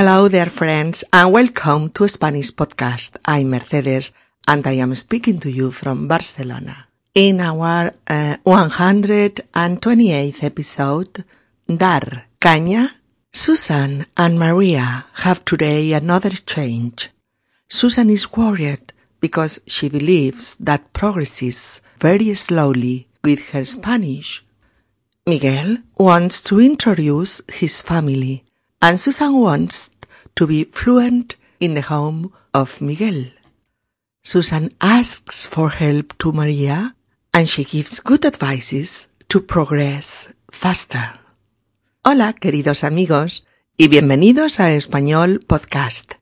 Hello there, friends, and welcome to Spanish Podcast. I'm Mercedes, and I am speaking to you from Barcelona. In our uh, 128th episode, Dar Caña, Susan and Maria have today another change. Susan is worried because she believes that progresses very slowly with her Spanish. Miguel wants to introduce his family and Susan wants to be fluent in the home of Miguel. Susan asks for help to Maria and she gives good advices to progress faster. Hola, queridos amigos, y bienvenidos a Español Podcast.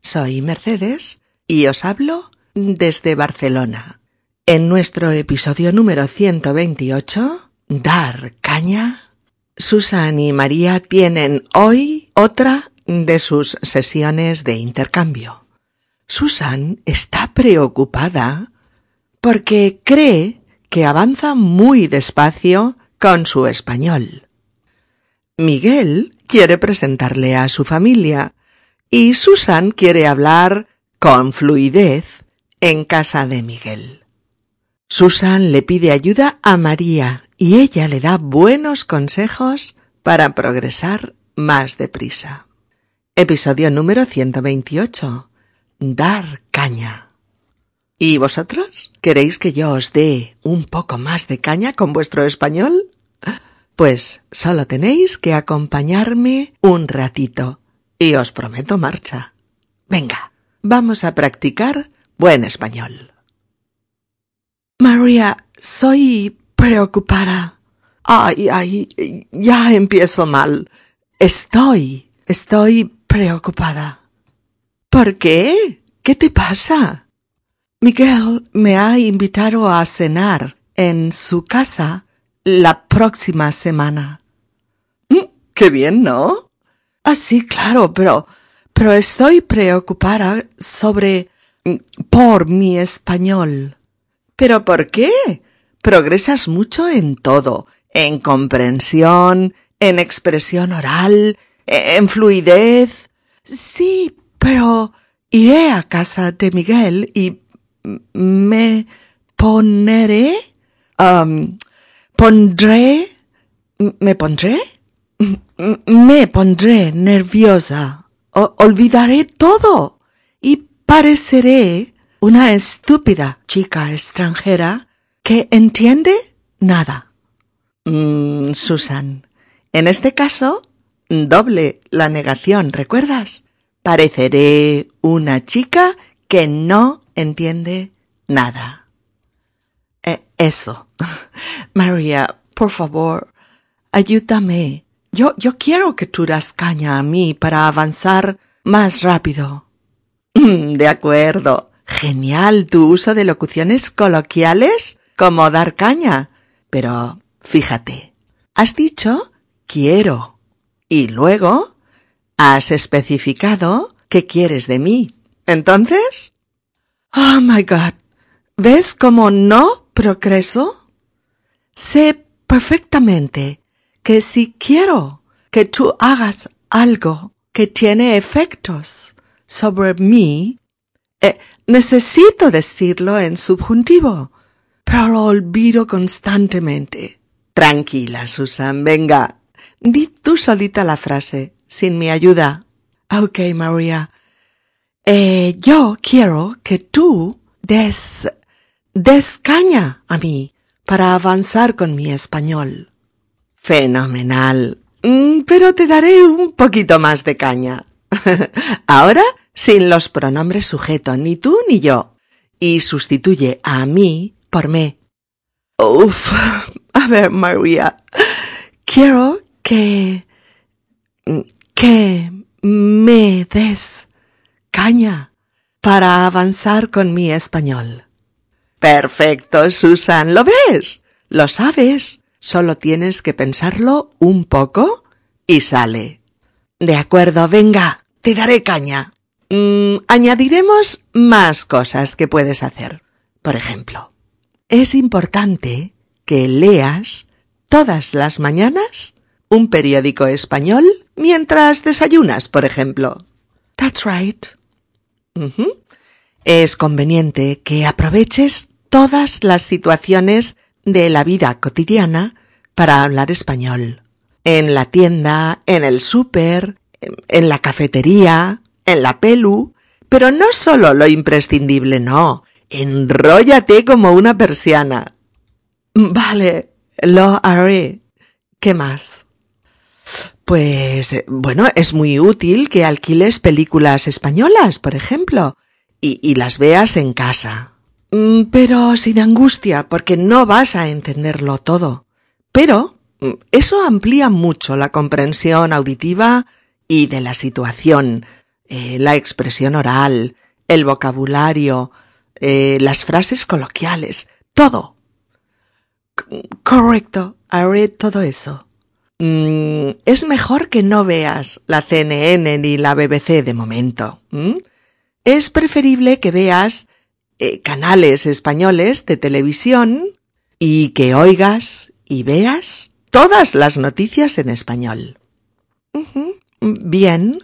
Soy Mercedes y os hablo desde Barcelona. En nuestro episodio número 128, Dar Caña, Susan y María tienen hoy otra de sus sesiones de intercambio. Susan está preocupada porque cree que avanza muy despacio con su español. Miguel quiere presentarle a su familia y Susan quiere hablar con fluidez en casa de Miguel. Susan le pide ayuda a María y ella le da buenos consejos para progresar más deprisa. Episodio número 128. Dar caña. ¿Y vosotros? ¿Queréis que yo os dé un poco más de caña con vuestro español? Pues solo tenéis que acompañarme un ratito y os prometo marcha. Venga, vamos a practicar buen español. María, soy preocupada. Ay, ay, ya empiezo mal. Estoy, estoy preocupada. ¿Por qué? ¿Qué te pasa? Miguel me ha invitado a cenar en su casa la próxima semana. Mm, qué bien, ¿no? Ah, sí, claro, pero, pero estoy preocupada sobre, mm, por mi español. ¿Pero por qué? Progresas mucho en todo, en comprensión, en expresión oral, en fluidez. Sí, pero iré a casa de Miguel y me poneré, um, pondré, me pondré, me pondré nerviosa, olvidaré todo y pareceré una estúpida chica extranjera que entiende nada. Mm, Susan, en este caso, doble la negación, ¿recuerdas? Pareceré una chica que no entiende nada. Eh, eso. María, por favor, ayúdame. Yo, yo quiero que tú das caña a mí para avanzar más rápido. De acuerdo. Genial tu uso de locuciones coloquiales como dar caña. Pero fíjate, has dicho quiero y luego has especificado qué quieres de mí. Entonces, oh my God, ¿ves cómo no progreso? Sé perfectamente que si quiero que tú hagas algo que tiene efectos sobre mí, eh, necesito decirlo en subjuntivo, pero lo olvido constantemente. Tranquila, Susan, venga. Di tú solita la frase, sin mi ayuda. Ok, María. Eh, yo quiero que tú des, des caña a mí para avanzar con mi español. Fenomenal. Mm, pero te daré un poquito más de caña. Ahora sin los pronombres sujeto, ni tú ni yo. Y sustituye a mí por me. Uf, a ver, María. Quiero que... que me des caña para avanzar con mi español. Perfecto, Susan, ¿lo ves? ¿Lo sabes? Solo tienes que pensarlo un poco y sale. De acuerdo, venga, te daré caña. Mm, añadiremos más cosas que puedes hacer. Por ejemplo, es importante que leas todas las mañanas un periódico español mientras desayunas, por ejemplo. That's right. Es conveniente que aproveches todas las situaciones de la vida cotidiana para hablar español. En la tienda, en el súper, en la cafetería, en la pelu, pero no solo lo imprescindible, no. Enróllate como una persiana. Vale, lo haré. ¿Qué más? Pues bueno, es muy útil que alquiles películas españolas, por ejemplo, y, y, las veas en casa. Mm, pero sin angustia, porque no vas a entenderlo todo. Pero mm, eso amplía mucho la comprensión auditiva y de la situación, eh, la expresión oral, el vocabulario, eh, las frases coloquiales, todo. Correcto, haré todo eso. Mm, es mejor que no veas la CNN ni la BBC de momento. Es preferible que veas eh, canales españoles de televisión y que oigas y veas todas las noticias en español. Bien.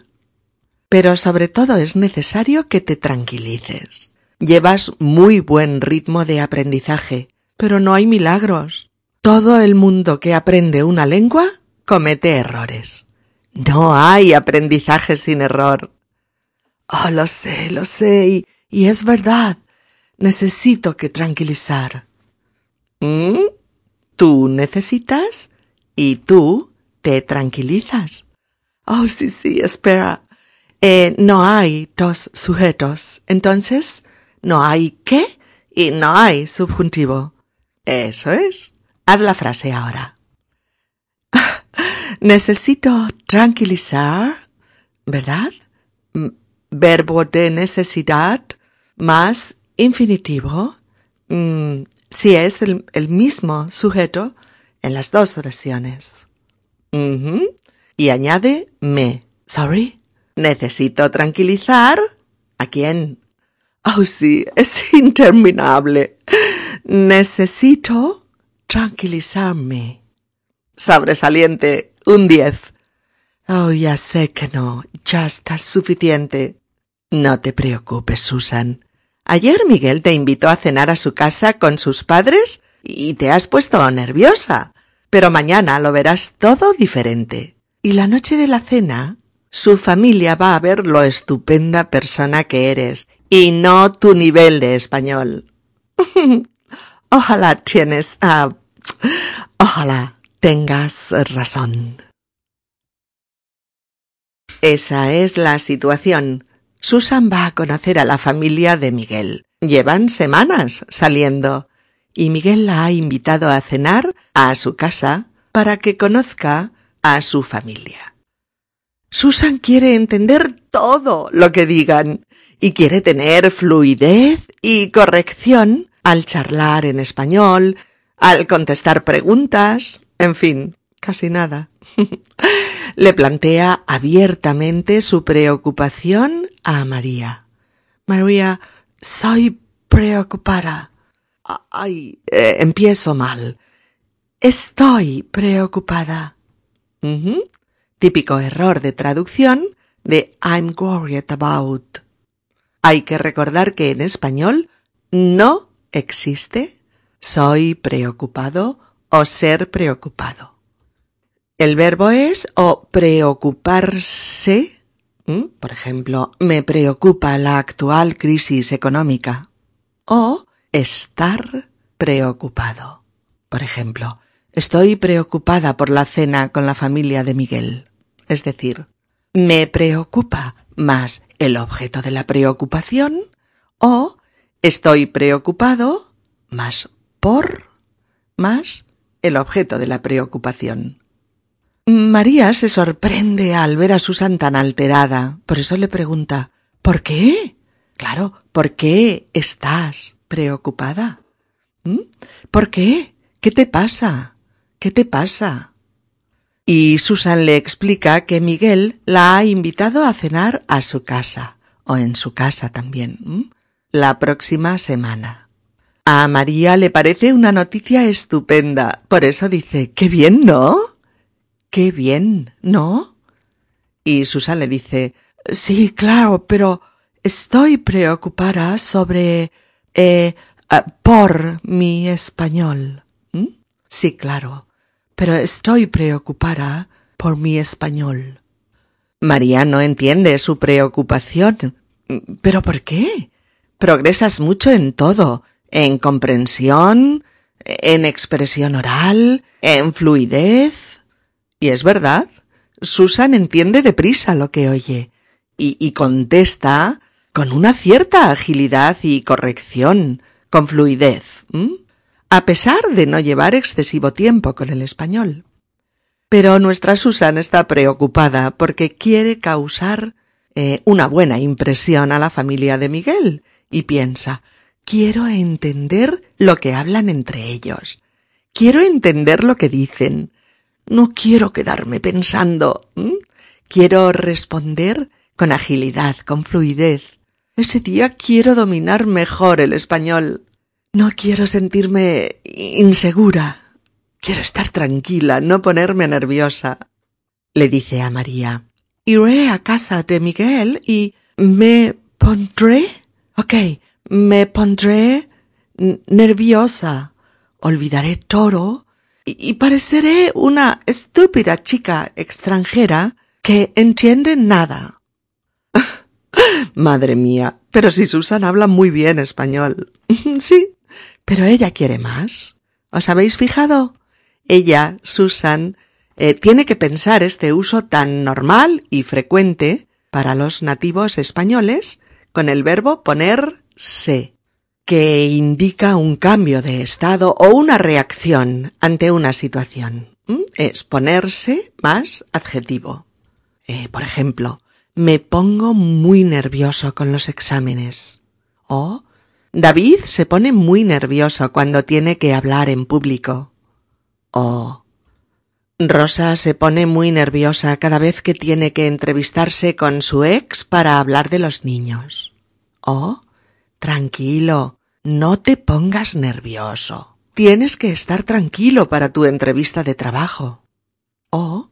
Pero sobre todo es necesario que te tranquilices. Llevas muy buen ritmo de aprendizaje, pero no hay milagros. Todo el mundo que aprende una lengua comete errores. No hay aprendizaje sin error. Oh, lo sé, lo sé, y, y es verdad. Necesito que tranquilizar. ¿Mm? Tú necesitas y tú te tranquilizas. Oh, sí, sí, espera. Eh, no hay dos sujetos. Entonces, no hay qué y no hay subjuntivo. Eso es. Haz la frase ahora. Necesito tranquilizar, ¿verdad? Verbo de necesidad más infinitivo. Mm, si es el, el, mismo sujeto en las dos oraciones. Y añade me. Sorry. Necesito tranquilizar. ¿A quién? Oh, sí, es interminable. Necesito tranquilizarme. Sobresaliente, un diez. Oh, ya sé que no, ya está suficiente. No te preocupes, Susan. Ayer Miguel te invitó a cenar a su casa con sus padres y te has puesto nerviosa. Pero mañana lo verás todo diferente. Y la noche de la cena, su familia va a ver lo estupenda persona que eres y no tu nivel de español. ojalá tienes, uh, ojalá tengas razón. Esa es la situación. Susan va a conocer a la familia de Miguel. Llevan semanas saliendo y Miguel la ha invitado a cenar a su casa para que conozca a su familia. Susan quiere entender todo lo que digan y quiere tener fluidez y corrección al charlar en español, al contestar preguntas, en fin, casi nada. Le plantea abiertamente su preocupación a María. María, soy preocupada. Ay, eh, empiezo mal. Estoy preocupada. Típico error de traducción de I'm worried about. Hay que recordar que en español no existe soy preocupado o ser preocupado. El verbo es o preocuparse, por ejemplo, me preocupa la actual crisis económica, o estar preocupado. Por ejemplo, estoy preocupada por la cena con la familia de Miguel. Es decir, me preocupa más el objeto de la preocupación o estoy preocupado más por más el objeto de la preocupación. María se sorprende al ver a Susan tan alterada, por eso le pregunta ¿Por qué? Claro, ¿por qué estás preocupada? ¿Mm? ¿Por qué? ¿Qué te pasa? ¿Qué te pasa? Y Susan le explica que Miguel la ha invitado a cenar a su casa, o en su casa también, la próxima semana. A María le parece una noticia estupenda, por eso dice, qué bien, ¿no? Qué bien, ¿no? Y Susan le dice Sí, claro, pero estoy preocupada sobre eh, por mi español. ¿Mm? Sí, claro, pero estoy preocupada por mi español. María no entiende su preocupación. ¿Pero por qué? Progresas mucho en todo, en comprensión, en expresión oral, en fluidez. Y es verdad, Susan entiende deprisa lo que oye y, contesta con una cierta agilidad y corrección, con fluidez, a pesar de no llevar excesivo tiempo con el español. Pero nuestra Susan está preocupada porque quiere causar eh, una buena impresión a la familia de Miguel y piensa quiero entender lo que hablan entre ellos. Quiero entender lo que dicen. No quiero quedarme pensando. Quiero responder con agilidad, con fluidez. Ese día quiero dominar mejor el español. No quiero sentirme insegura. Quiero estar tranquila, no ponerme nerviosa. Le dice a María. Iré a casa de Miguel y me pondré. Ok, me pondré nerviosa, olvidaré todo y, pareceré una estúpida chica extranjera que entiende nada. Madre mía, pero si Susan habla muy bien español. sí, pero ella quiere más. ¿Os habéis fijado? Ella, Susan, eh, tiene que pensar este uso tan normal y frecuente para los nativos españoles con el verbo poner se, que indica un cambio de estado o una reacción ante una situación. ¿Mm? Es ponerse más adjetivo. Eh, por ejemplo, me pongo muy nervioso con los exámenes. O David se pone muy nervioso cuando tiene que hablar en público. O Rosa se pone muy nerviosa cada vez que tiene que entrevistarse con su ex para hablar de los niños. O Tranquilo, no te pongas nervioso. Tienes que estar tranquilo para tu entrevista de trabajo. Oh.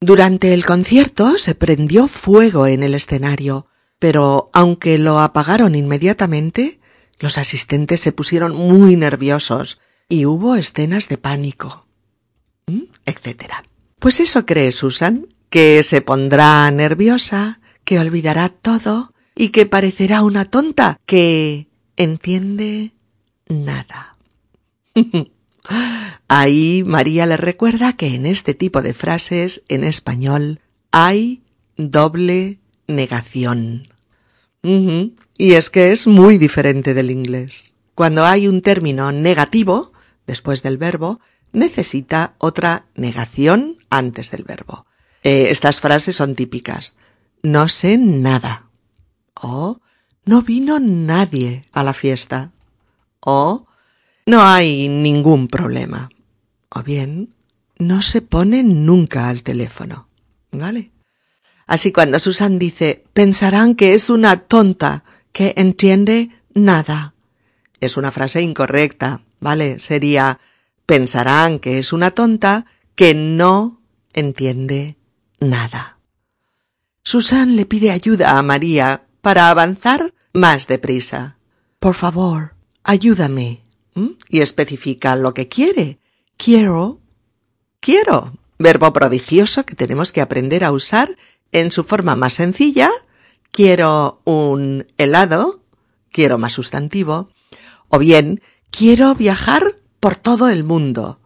Durante el concierto se prendió fuego en el escenario, pero aunque lo apagaron inmediatamente, los asistentes se pusieron muy nerviosos y hubo escenas de pánico. Etcétera. Pues eso cree Susan, que se pondrá nerviosa, que olvidará todo y que parecerá una tonta que entiende nada. Ahí María le recuerda que en este tipo de frases en español hay doble negación. Y es que es muy diferente del inglés. Cuando hay un término negativo, después del verbo, necesita otra negación antes del verbo. Eh, estas frases son típicas. No sé nada. O no vino nadie a la fiesta. O no hay ningún problema. O bien no se pone nunca al teléfono. ¿Vale? Así cuando Susan dice pensarán que es una tonta que entiende nada. Es una frase incorrecta, ¿vale? Sería pensarán que es una tonta que no entiende nada. Susan le pide ayuda a María para avanzar más deprisa. Por favor, ayúdame. Y especifica lo que quiere. Quiero. Quiero. Verbo prodigioso que tenemos que aprender a usar en su forma más sencilla. Quiero un helado. Quiero más sustantivo. O bien, quiero viajar por todo el mundo.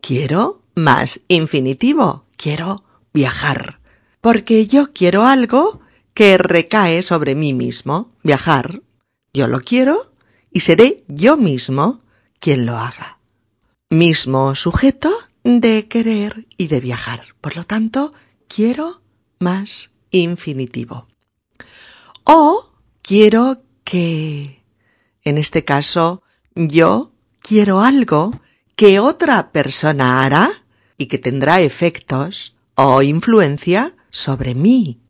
Quiero más infinitivo. Quiero viajar. Porque yo quiero algo que recae sobre mí mismo, viajar. Yo lo quiero y seré yo mismo quien lo haga. Mismo sujeto de querer y de viajar. Por lo tanto, quiero más infinitivo. O quiero que, en este caso, yo quiero algo que otra persona hará y que tendrá efectos o influencia sobre mí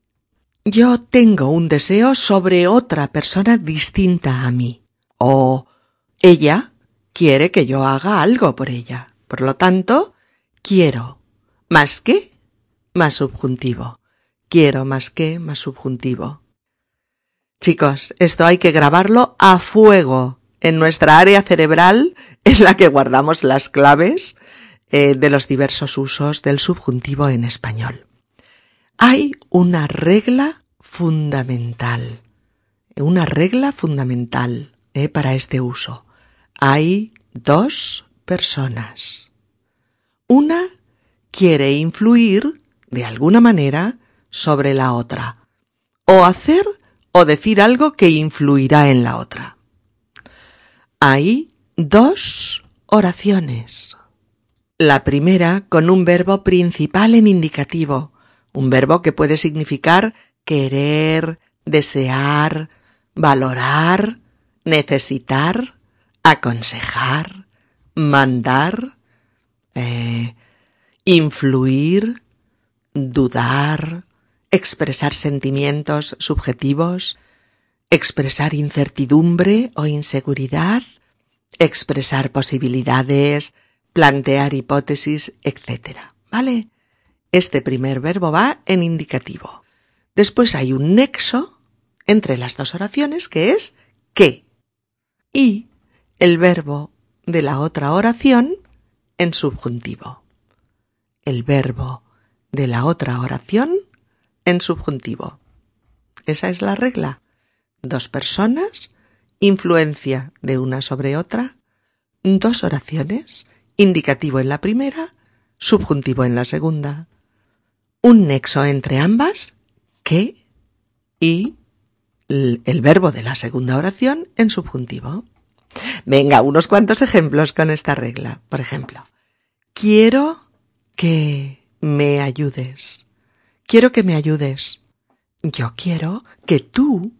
yo tengo un deseo sobre otra persona distinta a mí. O ella quiere que yo haga algo por ella. Por lo tanto, quiero Más que más subjuntivo. Quiero más que más subjuntivo. Chicos, esto hay que grabarlo a fuego en nuestra área cerebral en la que guardamos las claves eh, de los diversos usos del subjuntivo en español. Hay una regla fundamental, una regla fundamental eh, para este uso. Hay dos personas. Una quiere influir, de alguna manera, sobre la otra, o hacer o decir algo que influirá en la otra. Hay dos oraciones. La primera con un verbo principal en indicativo, un verbo que puede significar querer, desear, valorar, necesitar, aconsejar, mandar, eh, influir, dudar, expresar sentimientos subjetivos, expresar incertidumbre o inseguridad, expresar posibilidades, plantear hipótesis, etc. ¿Vale? Este primer verbo va en indicativo. Después hay un nexo entre las dos oraciones que es que y el verbo de la otra oración en subjuntivo. El verbo de la otra oración en subjuntivo. Esa es la regla. Dos personas, influencia de una sobre otra, dos oraciones, indicativo en la primera, subjuntivo en la segunda. Un nexo entre ambas, que, y el verbo de la segunda oración en subjuntivo. Venga, unos cuantos ejemplos con esta regla. Por ejemplo, quiero que me ayudes. Quiero que me ayudes. Yo quiero que tú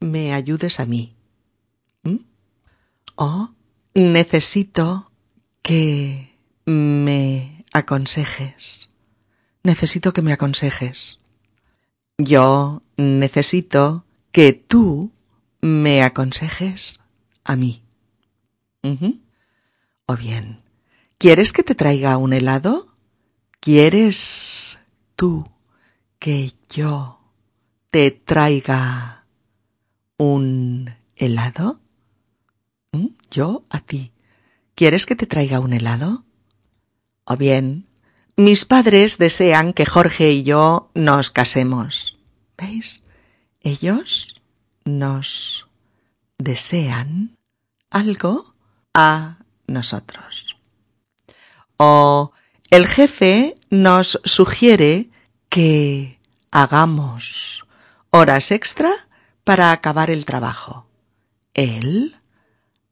me ayudes a mí. ¿Mm? O necesito que me aconsejes. Necesito que me aconsejes. Yo necesito que tú me aconsejes a mí. O bien, ¿quieres que te traiga un helado? ¿Quieres tú que yo te traiga un helado? ¿Mm? Yo a ti. ¿Quieres que te traiga un helado? O bien, mis padres desean que Jorge y yo nos casemos. ¿Veis? Ellos nos desean algo a nosotros. O el jefe nos sugiere que hagamos horas extra para acabar el trabajo. Él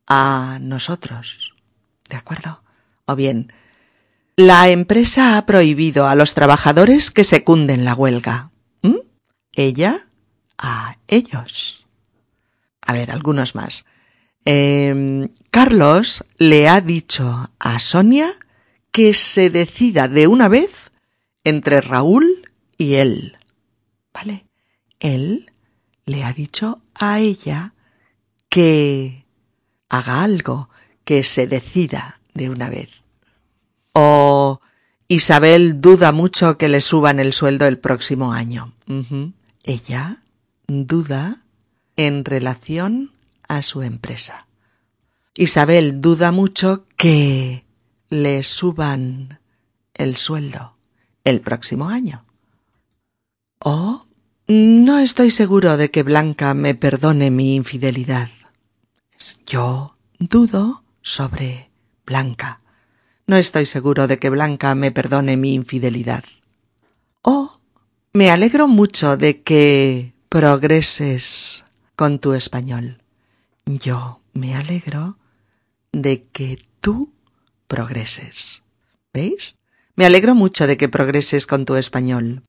a nosotros. ¿De acuerdo? O bien, la empresa ha prohibido a los trabajadores que secunden la huelga. ¿Mm? Ella a ellos. A ver, algunos más. Eh, Carlos le ha dicho a Sonia que se decida de una vez entre Raúl y él. ¿Vale? Él le ha dicho a ella que haga algo, que se decida de una vez. O Isabel duda mucho que le suban el sueldo el próximo año. Ella duda en relación a su empresa. Isabel duda mucho que le suban el sueldo el próximo año. O no estoy seguro de que Blanca me perdone mi infidelidad. Yo dudo sobre Blanca. No estoy seguro de que Blanca me perdone mi infidelidad. O me alegro mucho de que progreses con tu español. Yo me alegro de que tú progreses. ¿Veis? Me alegro mucho de que progreses con tu español.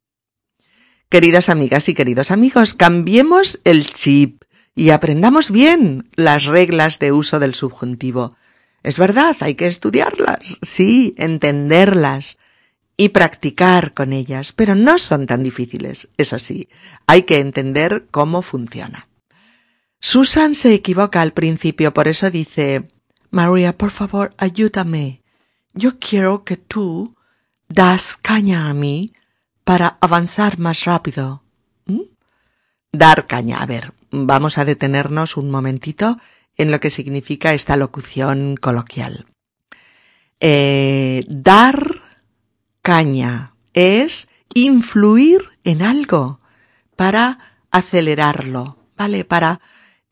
Queridas amigas y queridos amigos, cambiemos el chip y aprendamos bien las reglas de uso del subjuntivo. Es verdad, hay que estudiarlas, sí, entenderlas y practicar con ellas, pero no son tan difíciles, eso sí, hay que entender cómo funciona. Susan se equivoca al principio, por eso dice María, por favor, ayúdame. Yo quiero que tú das caña a mí para avanzar más rápido. ¿Mm? Dar caña. A ver, vamos a detenernos un momentito en lo que significa esta locución coloquial. Eh, dar caña es influir en algo para acelerarlo, ¿vale? Para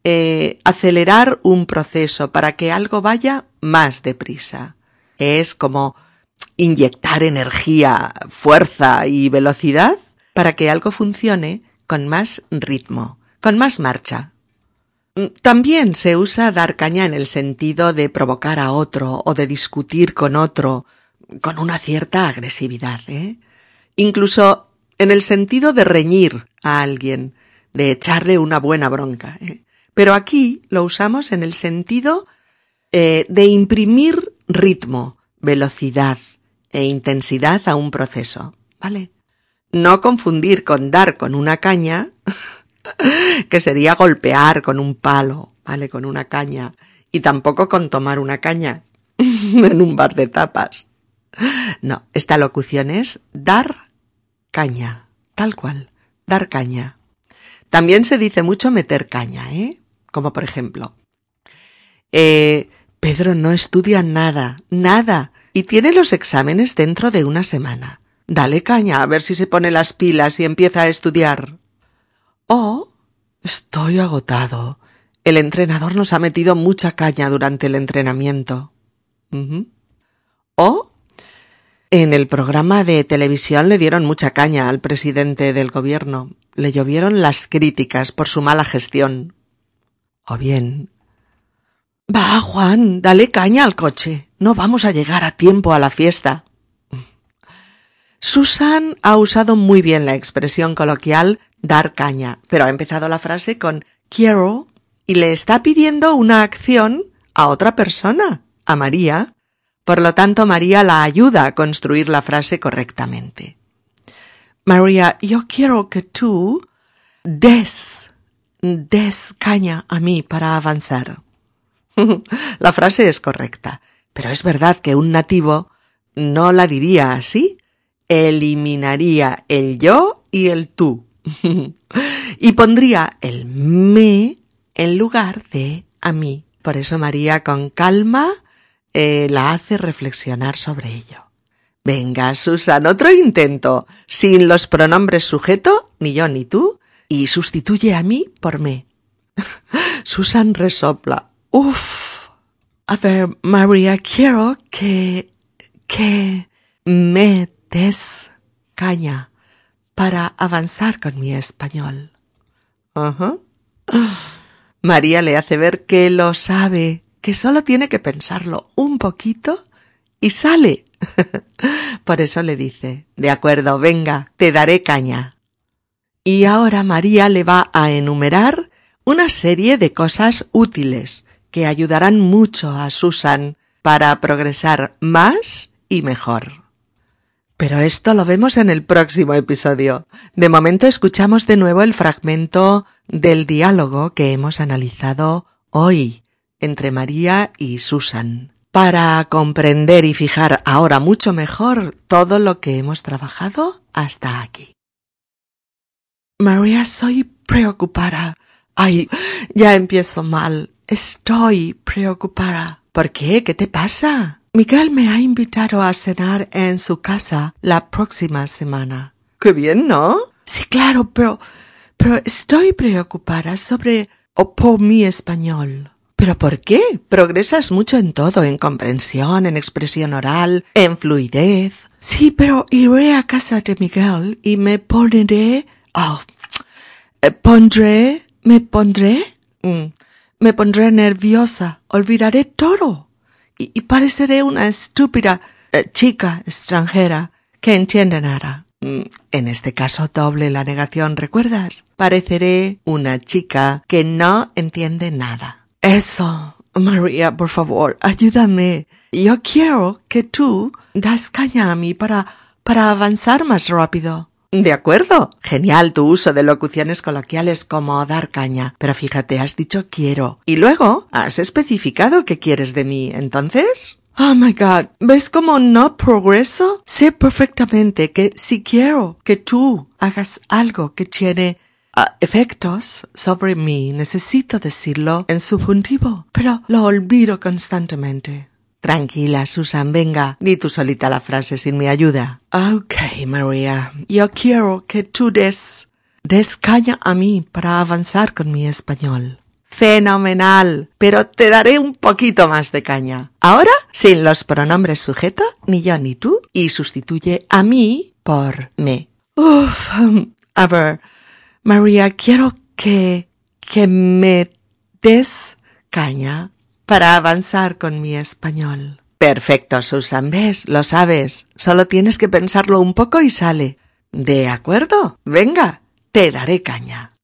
eh, acelerar un proceso, para que algo vaya más deprisa. Es como inyectar energía, fuerza y velocidad para que algo funcione con más ritmo, con más marcha. Mm, también se usa dar caña en el sentido de provocar a otro o de discutir con otro con una cierta agresividad, ¿eh? Incluso en el sentido de reñir a alguien, de echarle una buena bronca. ¿eh? Pero aquí lo usamos en el sentido eh, de imprimir ritmo, velocidad e intensidad a un proceso, ¿vale? No confundir con dar con una caña, que sería golpear con un palo, ¿vale? Con una caña. Y tampoco con tomar una caña en un bar de tapas. No, esta locución es dar caña, tal cual, dar caña. También se dice mucho meter caña, ¿eh? Como por ejemplo, eh, Pedro no estudia nada, nada, y tiene los exámenes dentro de una semana. Dale caña a ver si se pone las pilas y empieza a estudiar. Oh, estoy agotado. El entrenador nos ha metido mucha caña durante el entrenamiento. O en el programa de televisión le dieron mucha caña al presidente del gobierno. Le llovieron las críticas por su mala gestión. O bien. Va, Juan, dale caña al coche. No vamos a llegar a tiempo a la fiesta. Susan ha usado muy bien la expresión coloquial dar caña, pero ha empezado la frase con quiero y le está pidiendo una acción a otra persona, a María, por lo tanto, María la ayuda a construir la frase correctamente. María, yo quiero que tú des, des caña a mí para avanzar. la frase es correcta, pero es verdad que un nativo no la diría así. Eliminaría el yo y el tú. y pondría el me en lugar de a mí. Por eso María con calma eh, la hace reflexionar sobre ello. Venga, Susan, otro intento, sin los pronombres sujeto, ni yo ni tú, y sustituye a mí por me. Susan resopla. Uf. A ver, María, quiero que, que me des caña para avanzar con mi español. María le hace ver que lo sabe que solo tiene que pensarlo un poquito y sale. Por eso le dice, de acuerdo, venga, te daré caña. Y ahora María le va a enumerar una serie de cosas útiles que ayudarán mucho a Susan para progresar más y mejor. Pero esto lo vemos en el próximo episodio. De momento escuchamos de nuevo el fragmento del diálogo que hemos analizado hoy entre María y Susan, para comprender y fijar ahora mucho mejor todo lo que hemos trabajado hasta aquí. María, soy preocupada. Ay, ya empiezo mal. Estoy preocupada. ¿Por qué? ¿Qué te pasa? Miguel me ha invitado a cenar en su casa la próxima semana. Qué bien, ¿no? Sí, claro, pero, pero estoy preocupada sobre o por mi español. ¿Pero por qué? Progresas mucho en todo, en comprensión, en expresión oral, en fluidez. Sí, pero iré a casa de Miguel y me pondré... Oh, eh, pondré... me pondré... Mm, me pondré nerviosa, olvidaré todo. Y, pareceré una estúpida eh, chica extranjera que entiende nada. Mm, en este caso doble la negación, ¿recuerdas? Pareceré una chica que no entiende nada. Eso, María, por favor, ayúdame. Yo quiero que tú das caña a mí para, para avanzar más rápido. De acuerdo. Genial tu uso de locuciones coloquiales como dar caña. Pero fíjate, has dicho quiero. Y luego has especificado qué quieres de mí. Entonces, Oh my God, ¿ves cómo no progreso? Sé perfectamente que si quiero que tú hagas algo que tiene uh, efectos sobre mí, necesito decirlo en subjuntivo, pero lo olvido constantemente. Tranquila, Susan, venga, di tú solita la frase sin mi ayuda. Ok, María, yo quiero que tú des, des caña a mí para avanzar con mi español. Fenomenal, pero te daré un poquito más de caña. Ahora, sin los pronombres sujeto, ni yo ni tú, y sustituye a mí por me. Uf, a ver, María, quiero que, que me des caña para avanzar con mi español. Perfecto, Susan, ves, lo sabes. Solo tienes que pensarlo un poco y sale. De acuerdo, venga, te daré caña.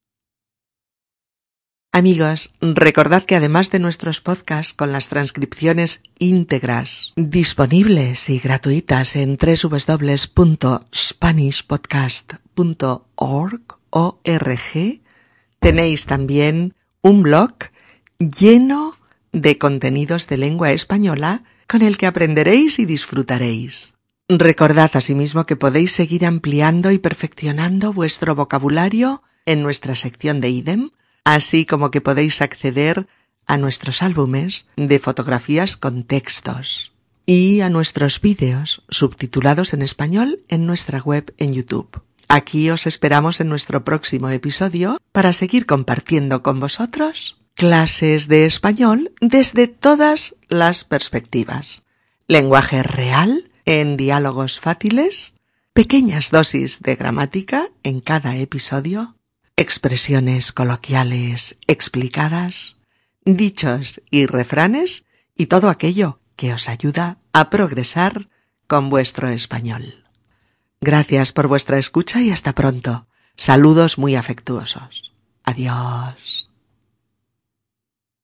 Amigos, recordad que además de nuestros podcasts con las transcripciones íntegras disponibles y gratuitas en www.spanishpodcast.org tenéis también un blog lleno de contenidos de lengua española con el que aprenderéis y disfrutaréis. Recordad asimismo que podéis seguir ampliando y perfeccionando vuestro vocabulario en nuestra sección de IDEM así como que podéis acceder a nuestros álbumes de fotografías con textos y a nuestros vídeos subtitulados en español en nuestra web en YouTube. Aquí os esperamos en nuestro próximo episodio para seguir compartiendo con vosotros clases de español desde todas las perspectivas. Lenguaje real en diálogos fáciles, pequeñas dosis de gramática en cada episodio, expresiones coloquiales explicadas, dichos y refranes y todo aquello que os ayuda a progresar con vuestro español. Gracias por vuestra escucha y hasta pronto. Saludos muy afectuosos. Adiós.